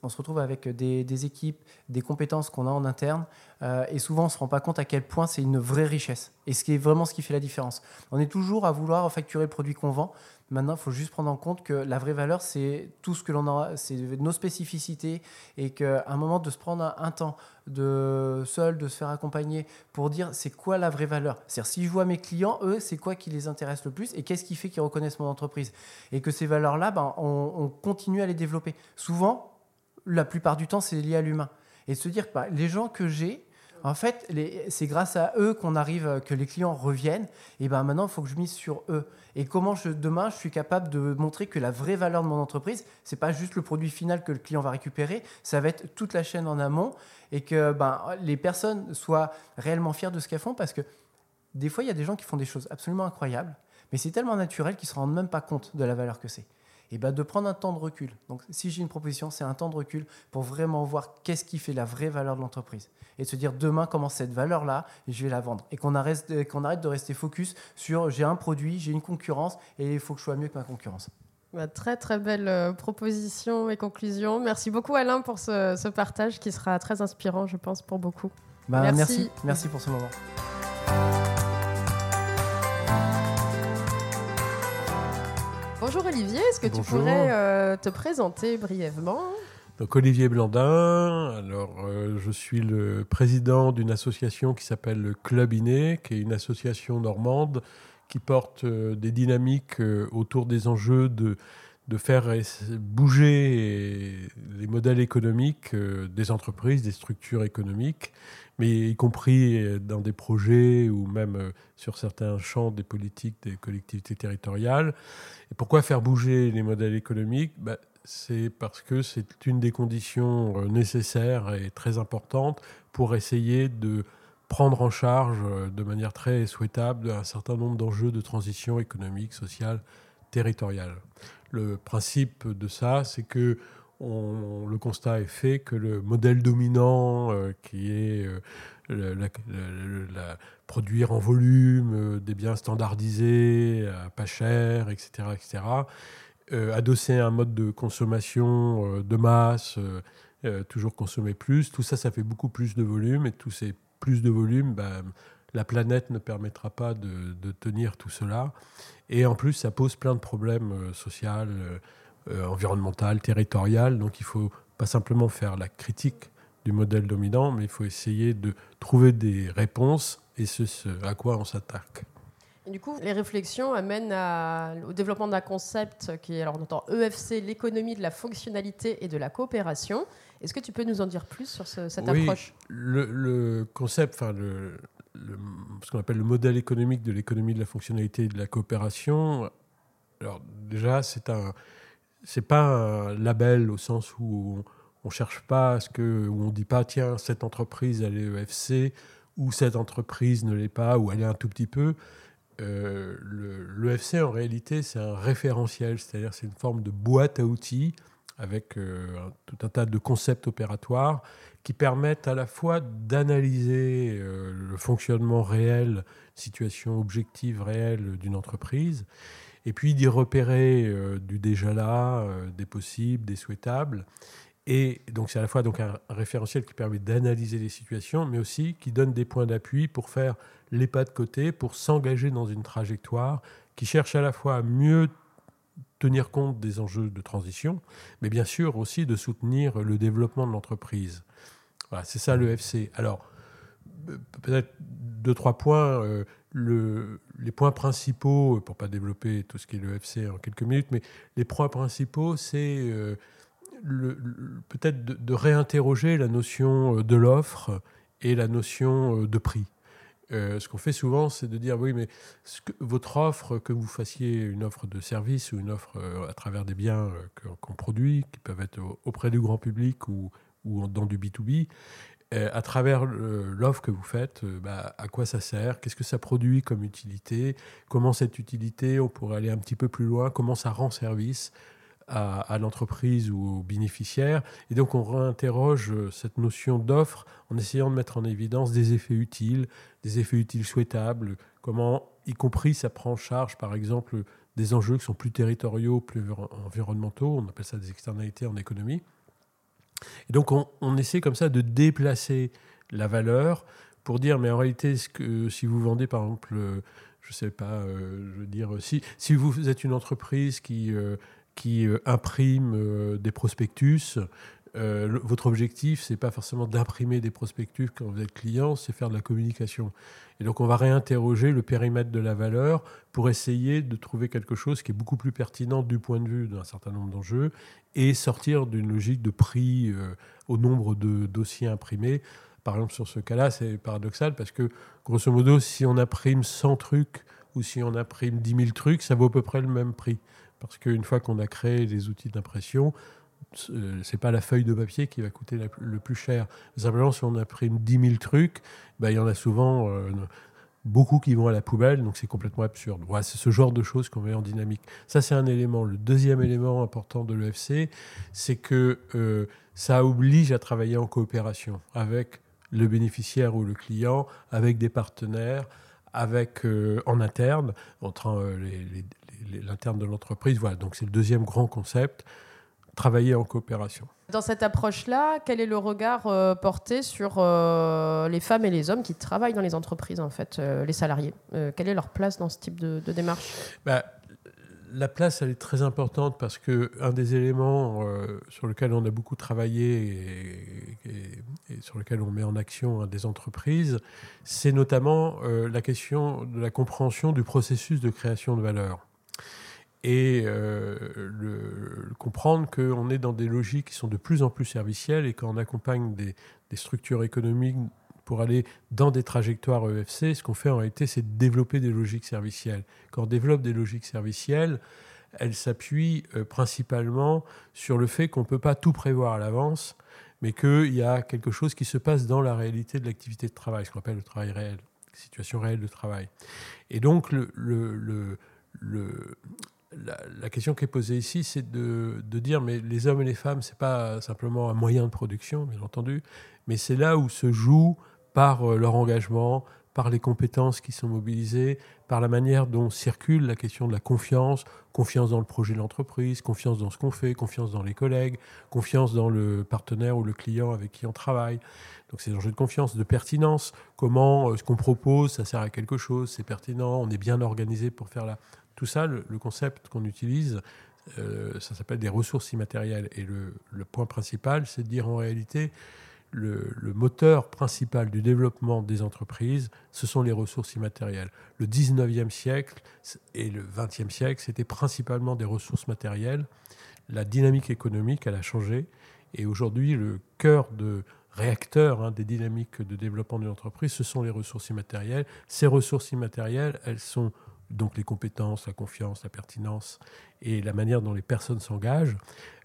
on se retrouve avec des, équipes, des compétences qu'on a en interne, euh, et souvent on ne se rend pas compte à quel point c'est une vraie richesse. Et ce qui est vraiment ce qui fait la différence. On est toujours à vouloir facturer le produit qu'on vend. Maintenant, il faut juste prendre en compte que la vraie valeur, c'est tout ce que l'on a, c'est nos spécificités, et qu'à un moment de se prendre un, temps de seul, de se faire accompagner pour dire c'est quoi la vraie valeur? C'est-à-dire si je vois mes clients, eux, c'est quoi qui les intéresse le plus et qu'est-ce qui fait qu'ils reconnaissent mon entreprise? Et que ces valeurs-là, ben, on, on continue à les développer. Souvent, la plupart du temps, c'est lié à l'humain. Et se dire bah, les gens que j'ai, en fait, c'est grâce à eux qu'on arrive, que les clients reviennent. Et ben maintenant, il faut que je mise sur eux. Et comment je, demain, je suis capable de montrer que la vraie valeur de mon entreprise, c'est pas juste le produit final que le client va récupérer, ça va être toute la chaîne en amont et que ben, les personnes soient réellement fières de ce qu'elles font parce que des fois, il y a des gens qui font des choses absolument incroyables, mais c'est tellement naturel qu'ils se rendent même pas compte de la valeur que c'est et ben de prendre un temps de recul. Donc, si j'ai une proposition, c'est un temps de recul pour vraiment voir qu'est-ce qui fait la vraie valeur de l'entreprise. Et se dire demain, comment cette valeur-là, je vais la vendre. Et qu'on arrête, qu'on arrête de rester focus sur j'ai un produit, j'ai une concurrence et il faut que je sois mieux que ma concurrence. Bah, très très belle euh, proposition et conclusion. Merci beaucoup Alain pour ce, partage qui sera très inspirant, je pense, pour beaucoup. Bah, merci. merci. Merci pour ce moment. Bonjour Olivier, est-ce que tu pourrais euh, te présenter brièvement donc Olivier Blandin, alors euh, je suis le président d'une association qui s'appelle le Club Iné, qui est une association normande qui porte euh, des dynamiques autour des enjeux de, de faire bouger les modèles économiques des entreprises, des structures économiques, mais y compris dans des projets ou même sur certains champs des politiques des collectivités territoriales. Et pourquoi faire bouger les modèles économiques? Bah, C'est parce que c'est une des conditions euh, nécessaires et très importantes pour essayer de prendre en charge euh, de manière très souhaitable un certain nombre d'enjeux de transition économique, sociale, territoriale. Le principe de ça, c'est que le constat est fait que le modèle dominant, euh, qui est la, produire en volume euh, des biens standardisés, pas chers, etc., etc., euh, adosser un mode de consommation euh, de masse, toujours consommer plus, tout ça, ça fait beaucoup plus de volume, et tous ces plus de volume, ben, la planète ne permettra pas de, tenir tout cela. Et en plus, ça pose plein de problèmes sociaux, environnementaux, territoriaux, donc il faut pas simplement faire la critique du modèle dominant, mais il faut essayer de trouver des réponses et ce, à quoi on s'attaque. du coup, les réflexions amènent au développement d'un concept qui est, alors on entend EFC, l'économie de la fonctionnalité et de la coopération. Est-ce que tu peux nous en dire plus sur cette approche? le, le, concept, enfin le, ce qu'on appelle le modèle économique de l'économie de la fonctionnalité et de la coopération, alors déjà, c'est un, c'est pas un label au sens où on cherche pas à ce que, où on dit pas, tiens, cette entreprise, elle est EFC, ou cette entreprise ne l'est pas, ou elle est un tout petit peu. Euh, L'EFC, en réalité, c'est un référentiel, c'est-à-dire c'est une forme de boîte à outils avec euh, tout un tas de concepts opératoires qui permettent à la fois d'analyser euh, le fonctionnement réel, situation objective réelle d'une entreprise, et puis d'y repérer du déjà là, des possibles, des souhaitables, et donc c'est à la fois donc un, référentiel qui permet d'analyser les situations, mais aussi qui donne des points d'appui pour faire les pas de côté, pour s'engager dans une trajectoire qui cherche à la fois à mieux tenir compte des enjeux de transition, mais bien sûr aussi de soutenir le développement de l'entreprise. C'est ça le FC. Alors, peut-être deux, trois points. Euh, le, les points principaux, pour pas développer tout ce qui est le FC en quelques minutes, mais les points principaux, c'est euh, peut-être de, réinterroger la notion euh, de l'offre et la notion euh, de prix. Euh, ce qu'on fait souvent, c'est de dire oui, mais votre offre, que vous fassiez une offre de service ou une offre à travers des biens qu'on produit, qui peuvent être auprès du grand public ou, ou dans du B2B, à travers l'offre que vous faites, bah, à quoi ça sert, qu'est-ce que ça produit comme utilité, comment cette utilité, on pourrait aller un petit peu plus loin, comment ça rend service, à, l'entreprise ou aux bénéficiaires? Et donc on réinterroge euh, cette notion d'offre en essayant de mettre en évidence des effets utiles, des effets utiles souhaitables, comment, y compris, ça prend en charge, par exemple, des enjeux qui sont plus territoriaux, plus environnementaux, on appelle ça des externalités en économie. Et donc on, essaie comme ça de déplacer la valeur pour dire, mais en réalité, ce que, si vous vendez par exemple, euh, je ne sais pas, euh, je veux dire, si, si vous êtes une entreprise qui qui euh, imprime euh, des prospectus. Euh, votre objectif, c'est pas forcément d'imprimer des prospectus quand vous êtes client, c'est faire de la communication. Et donc, on va réinterroger le périmètre de la valeur pour essayer de trouver quelque chose qui est beaucoup plus pertinent du point de vue d'un certain nombre d'enjeux et sortir d'une logique de prix au nombre de dossiers imprimés. Par exemple, sur ce cas-là, c'est paradoxal parce que, grosso modo, si on imprime 100 trucs ou si on imprime 10 000 trucs, ça vaut à peu près le même prix. Parce qu'une fois qu'on a créé les outils d'impression, euh, c'est pas la feuille de papier qui va coûter le plus cher. Simplement, si on imprime 10 000 trucs, ben, il y en a souvent euh, beaucoup qui vont à la poubelle, donc c'est complètement absurde. C'est ce genre de choses qu'on met en dynamique. Ça, c'est un élément. Le deuxième élément important de l'EFC, c'est que euh, ça oblige à travailler en coopération avec le bénéficiaire ou le client, avec des partenaires, avec en interne, entre l'interne de l'entreprise. Voilà, donc c'est le deuxième grand concept, travailler en coopération. Dans cette approche-là, quel est le regard euh, porté sur euh, les femmes et les hommes qui travaillent dans les entreprises, en fait, euh, les salariés? Quelle est leur place dans ce type de, démarche? Bah, la place, elle est très importante parce que un des éléments sur lequel on a beaucoup travaillé et, sur lequel on met en action hein, des entreprises, c'est notamment la question de la compréhension du processus de création de valeur. Et euh, le, comprendre qu'on est dans des logiques qui sont de plus en plus servicielles et qu'on accompagne des, structures économiques pour aller dans des trajectoires EFC, ce qu'on fait en réalité, c'est développer des logiques servicielles. Quand on développe des logiques servicielles, elles s'appuient euh, principalement sur le fait qu'on ne peut pas tout prévoir à l'avance, mais qu'il y a quelque chose qui se passe dans la réalité de l'activité de travail, ce qu'on appelle le travail réel, situation réelle de travail. Et donc, le, le, le, la, question qui est posée ici, c'est de, dire, mais les hommes et les femmes, ce n'est pas simplement un moyen de production, bien entendu, mais c'est là où se joue par euh, leur engagement, par les compétences qui sont mobilisées, par la manière dont circule la question de la confiance, confiance dans le projet de l'entreprise, confiance dans ce qu'on fait, confiance dans les collègues, confiance dans le partenaire ou le client avec qui on travaille. Donc c'est des enjeux de confiance, de pertinence, comment euh, ce qu'on propose, ça sert à quelque chose, c'est pertinent, on est bien organisé pour faire là. Tout ça, le, concept qu'on utilise, euh, ça s'appelle des ressources immatérielles. Et le, le point principal, c'est de dire en réalité, le, moteur principal du développement des entreprises, ce sont les ressources immatérielles. Le 19e siècle et le 20e siècle, c'était principalement des ressources matérielles. La dynamique économique, elle a changé. Et aujourd'hui, le cœur de réacteur hein, des dynamiques de développement d'une entreprise, ce sont les ressources immatérielles. Ces ressources immatérielles, elles sont donc les compétences, la confiance, la pertinence et la manière dont les personnes s'engagent,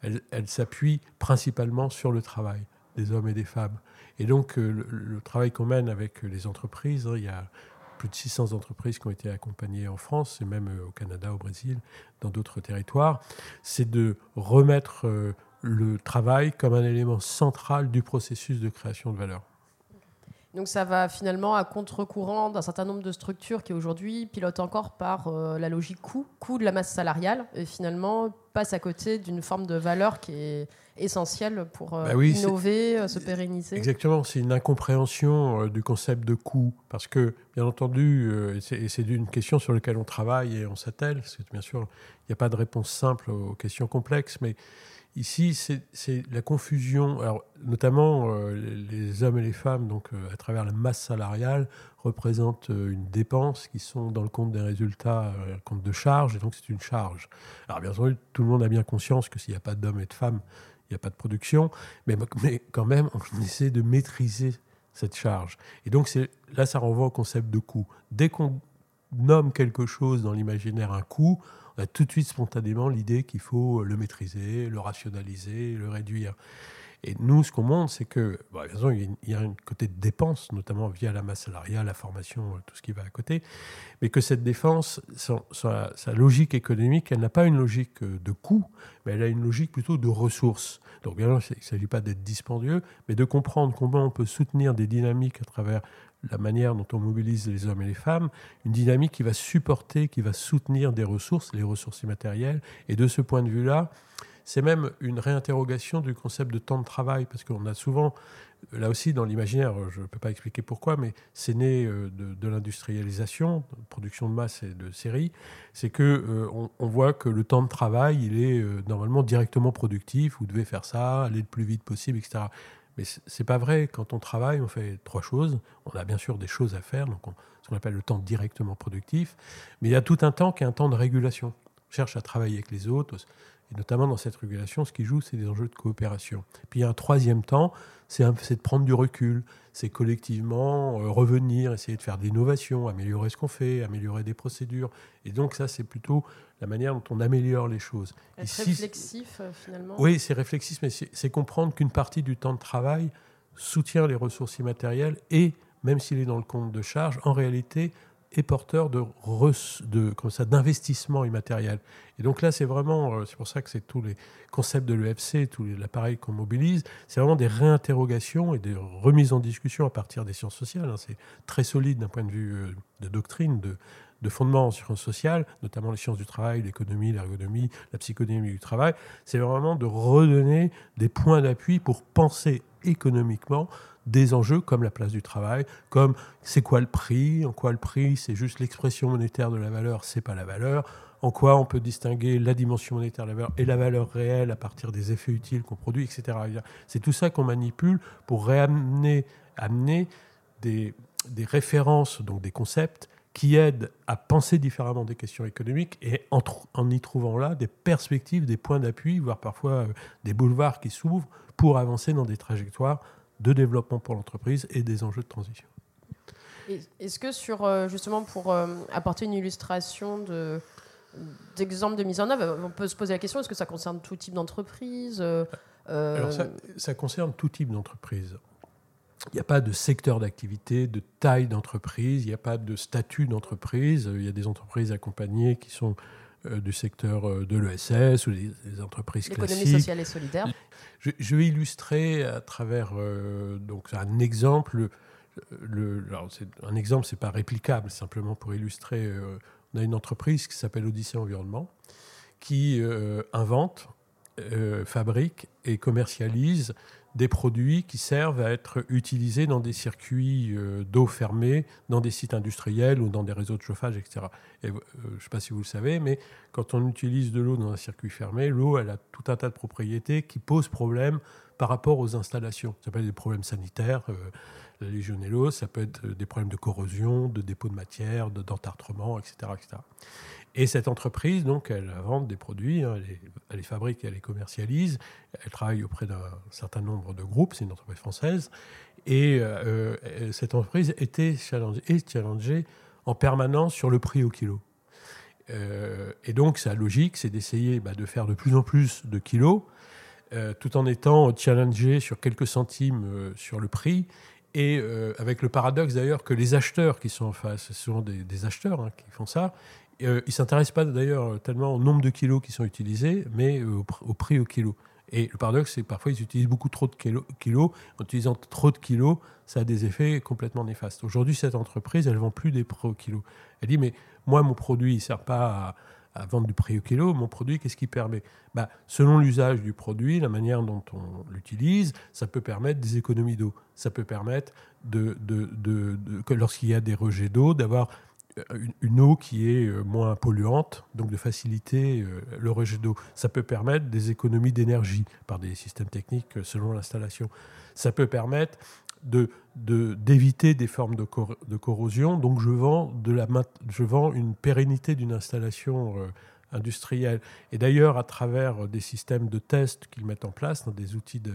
elles s'appuient principalement sur le travail des hommes et des femmes. Et donc, euh, le, travail qu'on mène avec les entreprises, hein, il y a plus de 600 entreprises qui ont été accompagnées en France, et même euh, au Canada, au Brésil, dans d'autres territoires, c'est de remettre euh, le travail comme un élément central du processus de création de valeur. Donc ça va finalement à contre-courant d'un certain nombre de structures qui aujourd'hui pilotent encore par la logique coût, coût de la masse salariale, et finalement passe à côté d'une forme de valeur qui est essentiel pour euh, bah innover, euh, se pérenniser. Exactement, c'est une incompréhension euh, du concept de coût. Parce que, bien entendu, et c'est une question sur laquelle on travaille et on s'attelle, parce que bien sûr, il n'y a pas de réponse simple aux questions complexes, mais ici, c'est la confusion. Alors, notamment, les hommes et les femmes, donc à travers la masse salariale, représentent une dépense qui sont dans le compte des résultats, le compte de charge, et donc c'est une charge. Alors, bien entendu, tout le monde a bien conscience que s'il n'y a pas d'hommes et de femmes, il n'y a pas de production, mais, quand même, on essaie de maîtriser cette charge. Et donc là, ça renvoie au concept de coût. Dès qu'on nomme quelque chose dans l'imaginaire un coût, on a tout de suite spontanément l'idée qu'il faut le maîtriser, le rationaliser, le réduire. Et nous, ce qu'on montre, c'est que, bon, il y a un côté de dépense, notamment via la masse salariale, la formation, tout ce qui va à côté, mais que cette défense, sa, sa logique économique, elle n'a pas une logique de coût, mais elle a une logique plutôt de ressources. Donc, bien sûr, il ne s'agit pas d'être dispendieux, mais de comprendre comment on peut soutenir des dynamiques à travers la manière dont on mobilise les hommes et les femmes, une dynamique qui va supporter, qui va soutenir des ressources, les ressources immatérielles. Et de ce point de vue-là, c'est même une réinterrogation du concept de temps de travail, parce qu'on a souvent, là aussi dans l'imaginaire, je ne peux pas expliquer pourquoi, mais c'est né euh, de, l'industrialisation, production de masse et de série, c'est que euh, on, voit que le temps de travail, il est euh, normalement directement productif, vous devez faire ça, aller le plus vite possible, etc. Mais c'est pas vrai. Quand on travaille, on fait trois choses. On a bien sûr des choses à faire, donc ce qu'on appelle le temps directement productif. Mais il y a tout un temps qui est un temps de régulation. On cherche à travailler avec les autres, et notamment dans cette régulation, ce qui joue, c'est des enjeux de coopération. Puis il y a un troisième temps, c'est de prendre du recul, c'est collectivement euh, revenir, essayer de faire des innovations, améliorer ce qu'on fait, améliorer des procédures. Et donc ça, c'est plutôt la manière dont on améliore les choses. Être réflexif, euh, finalement Oui, c'est réflexif, mais c'est comprendre qu'une partie du temps de travail soutient les ressources immatérielles et, même s'il est dans le compte de charge, en réalité, est porteur de, de comme ça d'investissement immatériel. Et donc là, c'est vraiment, euh, c'est pour ça que c'est tous les concepts de l'EFC, tous l'appareil qu'on mobilise, c'est vraiment des réinterrogations et des remises en discussion à partir des sciences sociales. Hein. C'est très solide d'un point de vue euh, de doctrine, de, de fondement en sciences sociales, notamment les sciences du travail, l'économie, l'ergonomie, la psychodynamie du travail. C'est vraiment de redonner des points d'appui pour penser économiquement des enjeux comme la place du travail, comme c'est quoi le prix, en quoi le prix, c'est juste l'expression monétaire de la valeur, c'est pas la valeur, en quoi on peut distinguer la dimension monétaire la valeur, et la valeur réelle à partir des effets utiles qu'on produit, etc. C'est tout ça qu'on manipule pour réamener amener des références, donc des concepts qui aident à penser différemment des questions économiques et en, en y trouvant là des perspectives, des points d'appui, voire parfois euh, des boulevards qui s'ouvrent pour avancer dans des trajectoires de développement pour l'entreprise et des enjeux de transition. Est-ce que sur euh, justement pour euh, apporter une illustration de d'exemples de mise en œuvre, on peut se poser la question est-ce que ça concerne tout type d'entreprise Alors ça, ça, concerne tout type d'entreprise. Il n'y a pas de secteur d'activité, de taille d'entreprise, il n'y a pas de statut d'entreprise. Il y a des entreprises accompagnées qui sont euh, du secteur euh, de l'ESS ou des, entreprises classiques. L'économie sociale et solidaire. Je, vais illustrer à travers euh, donc un exemple. Le, un exemple, c'est pas réplicable, simplement pour illustrer. on a une entreprise qui s'appelle Odyssée Environnement qui invente, fabrique et commercialise des produits qui servent à être utilisés dans des circuits euh, d'eau fermés, dans des sites industriels ou dans des réseaux de chauffage, etc. Et, euh, je ne sais pas si vous le savez, mais quand on utilise de l'eau dans un circuit fermé, l'eau, a tout un tas de propriétés qui posent problème par rapport aux installations. Ça peut être des problèmes sanitaires, euh, la légionellose, ça peut être des problèmes de corrosion, de dépôt de matière, d'entartrement, etc., etc. Et cette entreprise, donc, elle vend des produits, hein, elle, les, fabrique, elle les commercialise. Elle travaille auprès d'un certain nombre de groupes, c'est une entreprise française. Et euh, euh, cette entreprise était challengée, est challengée en permanence sur le prix au kilo. Euh, et donc, sa logique, c'est d'essayer bah, de faire de plus en plus de kilos, tout en étant challengé sur quelques centimes sur le prix. Et avec le paradoxe d'ailleurs que les acheteurs qui sont en face, ce sont des, acheteurs hein, qui font ça, euh, ils ne s'intéressent pas d'ailleurs tellement au nombre de kilos qui sont utilisés, mais euh, au, prix au kilo. Et le paradoxe, c'est que parfois ils utilisent beaucoup trop de kilos. En utilisant trop de kilos, ça a des effets complètement néfastes. Aujourd'hui, cette entreprise, elle ne vend plus des prix au kilo. Elle dit, mais moi, mon produit, il ne sert pas à, vendre du prix au kilo. Mon produit, qu'est-ce qui permet? Bah, Selon l'usage du produit, la manière dont on l'utilise, ça peut permettre des économies d'eau. Ça peut permettre, de, de, que lorsqu'il y a des rejets d'eau, d'avoir une, eau qui est euh, moins polluante, donc de faciliter euh, le rejet d'eau. Ça peut permettre des économies d'énergie par des systèmes techniques euh, selon l'installation. Ça peut permettre d'éviter des formes de, de, corrosion. Donc je vends, de la, je vends une pérennité d'une installation industrielle. Et d'ailleurs, à travers des systèmes de test qu'ils mettent en place, dans des outils de,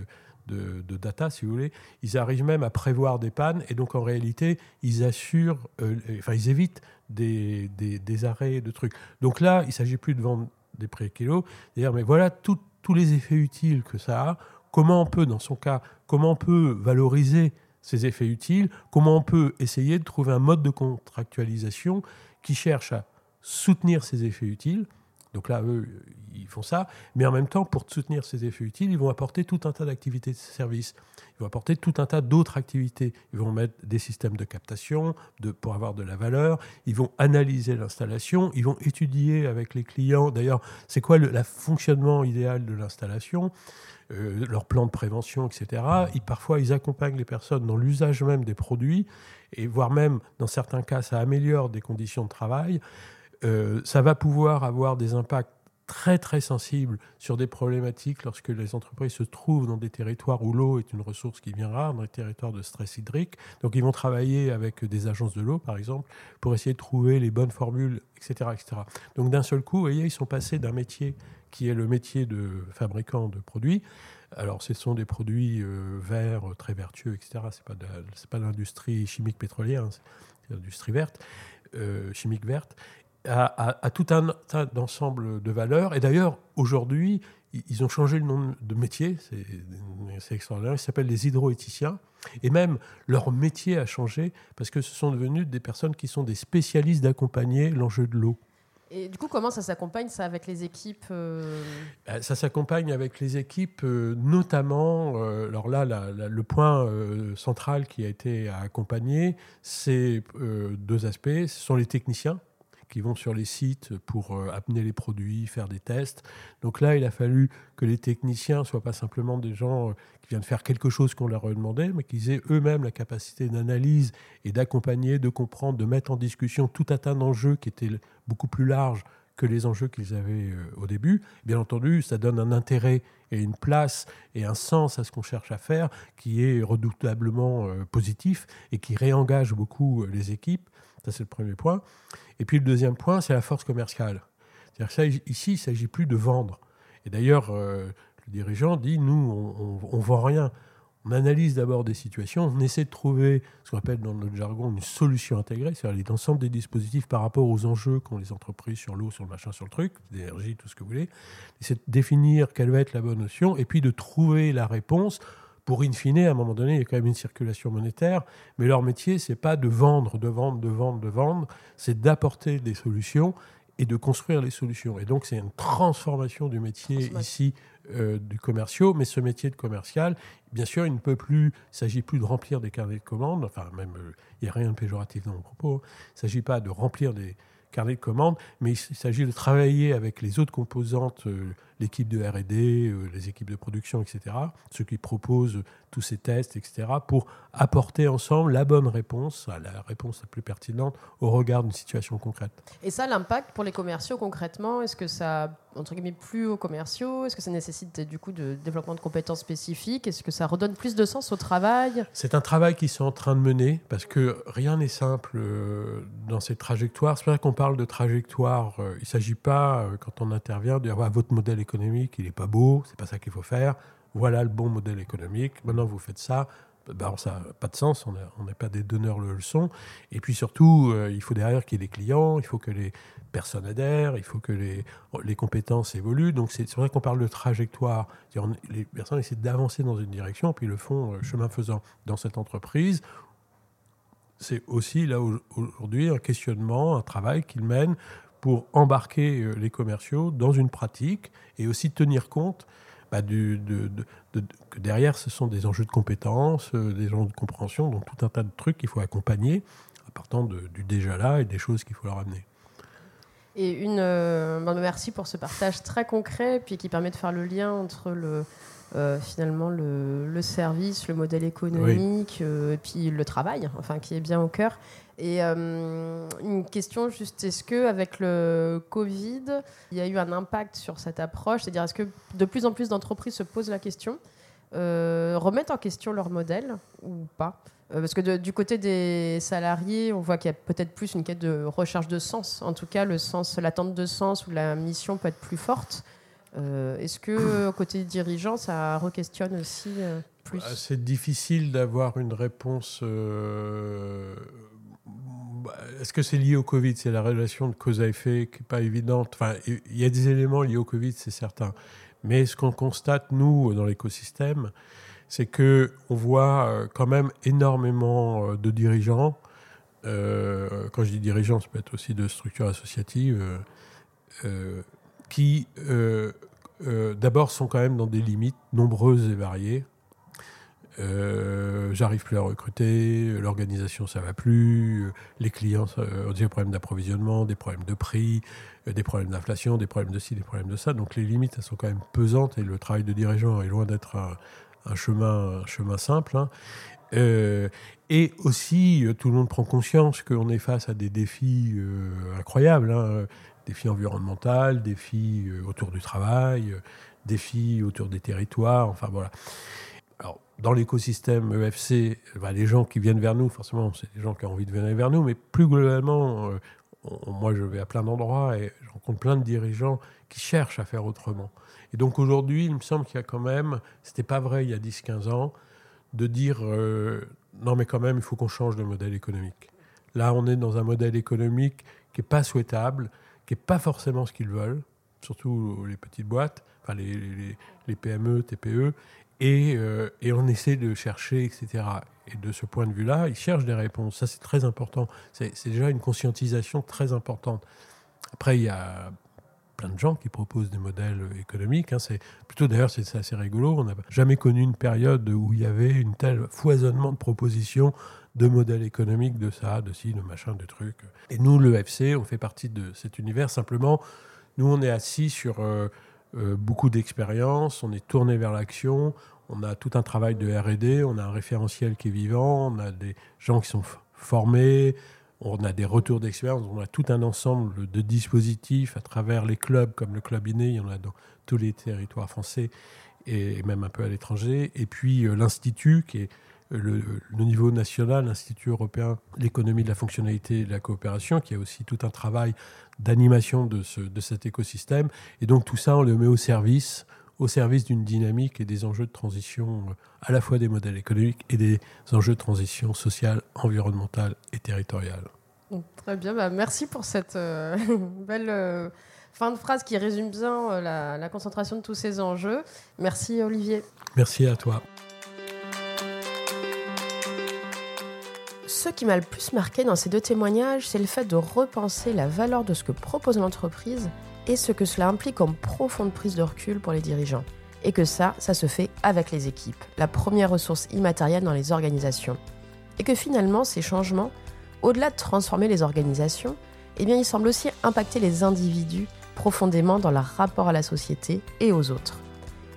de, data, si vous voulez, ils arrivent même à prévoir des pannes et donc en réalité, ils assurent, euh, enfin, ils évitent des, des, arrêts de trucs. Donc là, il ne s'agit plus de vendre des prix kilos, dire mais voilà tous les effets utiles que ça a, comment on peut, dans son cas, comment on peut valoriser ces effets utiles, comment on peut essayer de trouver un mode de contractualisation qui cherche à soutenir ces effets utiles, donc là, eux, ils font ça. Mais en même temps, pour soutenir ces effets utiles, ils vont apporter tout un tas d'activités de service. Ils vont apporter tout un tas d'autres activités. Ils vont mettre des systèmes de captation pour avoir de la valeur. Ils vont analyser l'installation. Ils vont étudier avec les clients. D'ailleurs, c'est quoi le fonctionnement idéal de l'installation? Euh, leur plan de prévention, etc. Et parfois, ils accompagnent les personnes dans l'usage même des produits, et voire même, dans certains cas, ça améliore des conditions de travail. Euh, ça va pouvoir avoir des impacts très très sensibles sur des problématiques lorsque les entreprises se trouvent dans des territoires où l'eau est une ressource qui vient rare, dans des territoires de stress hydrique. Donc ils vont travailler avec des agences de l'eau, par exemple, pour essayer de trouver les bonnes formules, etc. etc. Donc d'un seul coup, vous voyez, ils sont passés d'un métier qui est le métier de fabricant de produits. Alors ce sont des produits euh, verts, très vertueux, etc. Ce n'est pas l'industrie chimique pétrolière, hein, c'est l'industrie verte, euh, chimique verte à, tout un tas d'ensemble de valeurs. Et d'ailleurs, aujourd'hui, ils ont changé le nom de métier, c'est extraordinaire, ils s'appellent les hydroéthiciens. Et même leur métier a changé parce que ce sont devenus des personnes qui sont des spécialistes d'accompagner l'enjeu de l'eau. Et du coup, comment ça s'accompagne ça avec les équipes euh? Ben, Ça s'accompagne avec les équipes, euh, notamment. Euh, alors là, le point central qui a été accompagné, c'est deux aspects. Ce sont les techniciens qui vont sur les sites pour euh, amener les produits, faire des tests. Donc là, il a fallu que les techniciens soient pas simplement des gens euh, qui viennent faire quelque chose qu'on leur a demandé, mais qu'ils aient eux-mêmes la capacité d'analyse et d'accompagner, de comprendre, de mettre en discussion tout un tas d'enjeux qui étaient beaucoup plus larges que les enjeux qu'ils avaient euh, au début. Bien entendu, ça donne un intérêt et une place et un sens à ce qu'on cherche à faire qui est redoutablement positif et qui réengage beaucoup les équipes. C'est le premier point. Et puis le deuxième point, c'est la force commerciale. C'est-à-dire ici, il ne s'agit plus de vendre. Et d'ailleurs, le dirigeant dit, nous, on ne vend rien on analyse d'abord des situations, on essaie de trouver ce qu'on appelle dans notre jargon une solution intégrée, c'est-à-dire l'ensemble des dispositifs par rapport aux enjeux qu'ont les entreprises sur l'eau, sur le machin, sur le truc, l'énergie, tout ce que vous voulez. C'est de définir quelle va être la bonne notion et puis de trouver la réponse pour, in fine, à un moment donné, il y a quand même une circulation monétaire, mais leur métier, c'est pas de vendre, de vendre, de vendre, de vendre, c'est d'apporter des solutions et de construire les solutions. Et donc, c'est une transformation du métier ici euh, du commerciaux, mais ce métier de commercial, bien sûr, il ne peut plus, il s'agit plus de remplir des carnets de commandes, enfin, même, euh, il n'y a rien de péjoratif dans mon propos, hein. il ne s'agit pas de remplir des carnets de commandes, mais il s'agit de travailler avec les autres composantes, euh, l'équipe de R&D, les équipes de production, etc., ceux qui proposent tous ces tests, etc., pour apporter ensemble la bonne réponse, la réponse la plus pertinente au regard d'une situation concrète. Et ça, l'impact pour les commerciaux concrètement, est-ce que ça, entre guillemets, plus aux commerciaux? Est-ce que ça nécessite du coup de développement de compétences spécifiques? Est-ce que ça redonne plus de sens au travail? C'est un travail qu'ils sont en train de mener parce que rien n'est simple euh, dans ces trajectoires. C'est ça qu'on parle de trajectoire. Euh, il ne s'agit pas, euh, quand on intervient, de dire ah, votre modèle économique, il n'est pas beau, c'est pas ça qu'il faut faire voilà le bon modèle économique, maintenant vous faites ça, ben, ça n'a pas de sens, on n'est pas des donneurs de leçons. Et puis surtout, euh, il faut derrière qu'il y ait des clients, il faut que les personnes adhèrent, il faut que les, les compétences évoluent. Donc c'est vrai qu'on parle de trajectoire. Les personnes essaient d'avancer dans une direction, puis le font euh, chemin faisant. Dans cette entreprise, c'est aussi là aujourd'hui un questionnement, un travail qu'ils mènent pour embarquer euh, les commerciaux dans une pratique et aussi tenir compte bah, du, de, que derrière, ce sont des enjeux de compétences, euh, des enjeux de compréhension, donc tout un tas de trucs qu'il faut accompagner, en partant du déjà là et des choses qu'il faut leur amener. Et une, euh, bah, merci pour ce partage très concret, puis qui permet de faire le lien entre le, euh, finalement le, service, le modèle économique, et puis le travail, enfin qui est bien au cœur. Et euh, une question juste, est-ce que avec le Covid, il y a eu un impact sur cette approche? C'est-à-dire, est-ce que de plus en plus d'entreprises se posent la question, euh, remettent en question leur modèle ou pas? Euh, Parce que du côté des salariés, on voit qu'il y a peut-être plus une quête de recherche de sens. En tout cas, le sens, l'attente de sens ou la mission peut être plus forte. est-ce que côté dirigeant, ça re-questionne aussi plus? Bah, C'est difficile d'avoir une réponse est-ce que c'est lié au Covid? C'est la relation de cause à effet qui n'est pas évidente. Enfin, il y a des éléments liés au Covid, c'est certain. Mais ce qu'on constate, nous, dans l'écosystème, c'est que on voit euh, quand même énormément euh, de dirigeants. Euh, quand je dis dirigeants, ça peut être aussi de structures associatives qui, d'abord, sont quand même dans des limites nombreuses et variées. Euh, j'arrive plus à recruter, l'organisation ça va plus, les clients ont des problèmes d'approvisionnement, des problèmes de prix, euh, des problèmes d'inflation, des problèmes de ci, des problèmes de ça. Donc les limites elles sont quand même pesantes et le travail de dirigeant est loin d'être un, chemin, simple. Hein. Euh, et aussi, tout le monde prend conscience qu'on est face à des défis incroyables, hein. défis environnementaux, défis autour du travail, défis autour des territoires, enfin voilà. Dans l'écosystème EFC, bah, les gens qui viennent vers nous, forcément, c'est des gens qui ont envie de venir vers nous, mais plus globalement, euh, moi je vais à plein d'endroits et je rencontre plein de dirigeants qui cherchent à faire autrement. Et donc aujourd'hui, il me semble qu'il y a quand même, c'était pas vrai il y a 10-15 ans, de dire euh, non mais quand même, il faut qu'on change de modèle économique. Là, on est dans un modèle économique qui n'est pas souhaitable, qui n'est pas forcément ce qu'ils veulent, surtout les petites boîtes, enfin les PME, TPE, euh, et, on essaie de chercher, etc. Et de ce point de vue-là, ils cherchent des réponses. Ça, c'est très important. C'est déjà une conscientisation très importante. Après, il y a plein de gens qui proposent des modèles économiques. Hein. C'est plutôt d'ailleurs c'est assez rigolo. On n'a jamais connu une période où il y avait une telle foisonnement de propositions de modèles économiques, de ça, de ci, de machin, de trucs. Et nous, le FC, on fait partie de cet univers. Simplement, nous, on est assis sur euh, beaucoup d'expérience, on est tourné vers l'action, on a tout un travail de RD, on a un référentiel qui est vivant, on a des gens qui sont formés, on a des retours d'expérience, on a tout un ensemble de dispositifs à travers les clubs, comme le club Iné, il y en a dans tous les territoires français et même un peu à l'étranger. Et puis euh, l'Institut, qui est le, niveau national, l'Institut européen, l'économie de la fonctionnalité et de la coopération, qui a aussi tout un travail d'animation de, de cet écosystème. Et donc tout ça, on le met au service au service d'une dynamique et des enjeux de transition euh, à la fois des modèles économiques et des enjeux de transition sociale, environnementale et territoriale. Très bien, bah, merci pour cette euh, belle euh, fin de phrase qui résume bien la, la concentration de tous ces enjeux. Merci Olivier. Merci à toi. Ce qui m'a le plus marqué dans ces deux témoignages, c'est le fait de repenser la valeur de ce que propose l'entreprise et ce que cela implique en profonde prise de recul pour les dirigeants. Et que ça, ça se fait avec les équipes, la première ressource immatérielle dans les organisations. Et que finalement, ces changements, au-delà de transformer les organisations, eh bien, ils semblent aussi impacter les individus profondément dans leur rapport à la société et aux autres.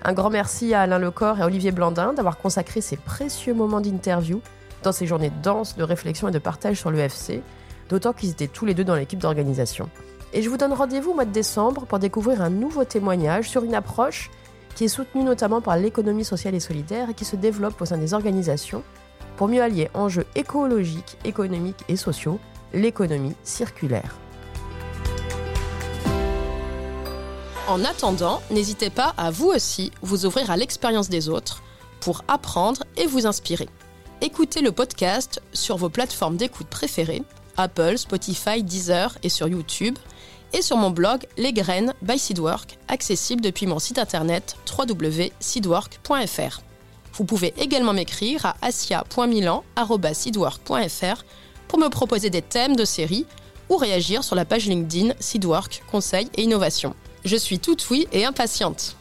Un grand merci à Alain Lecor et Olivier Blandin d'avoir consacré ces précieux moments d'interview dans ces journées denses de réflexion et de partage sur l'UFC, d'autant qu'ils étaient tous les deux dans l'équipe d'organisation. Et je vous donne rendez-vous au mois de décembre pour découvrir un nouveau témoignage sur une approche qui est soutenue notamment par l'économie sociale et solidaire et qui se développe au sein des organisations pour mieux allier enjeux écologiques, économiques et sociaux, l'économie circulaire. En attendant, n'hésitez pas à vous aussi vous ouvrir à l'expérience des autres pour apprendre et vous inspirer. Écoutez le podcast sur vos plateformes d'écoute préférées, Apple, Spotify, Deezer et sur YouTube et sur mon blog Les Graines by Seedwork, accessible depuis mon site internet www.seedwork.fr. Vous pouvez également m'écrire à asia.milan.seedwork.fr pour me proposer des thèmes de série ou réagir sur la page LinkedIn Seedwork, Conseil et Innovation. Je suis toute oui et impatiente.